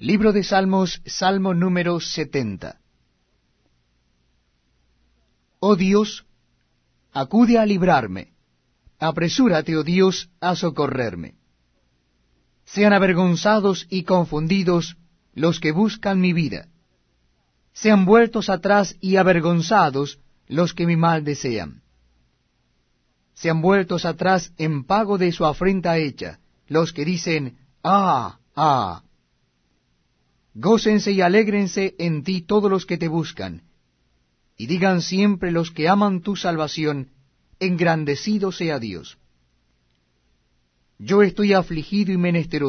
Libro de Salmos, Salmo número 70. Oh Dios, acude a librarme, apresúrate, oh Dios, a socorrerme. Sean avergonzados y confundidos los que buscan mi vida. Sean vueltos atrás y avergonzados los que mi mal desean. Sean vueltos atrás en pago de su afrenta hecha, los que dicen, Ah, ah. Gócense y alégrense en ti todos los que te buscan, y digan siempre los que aman tu salvación, engrandecido sea Dios. Yo estoy afligido y menesteroso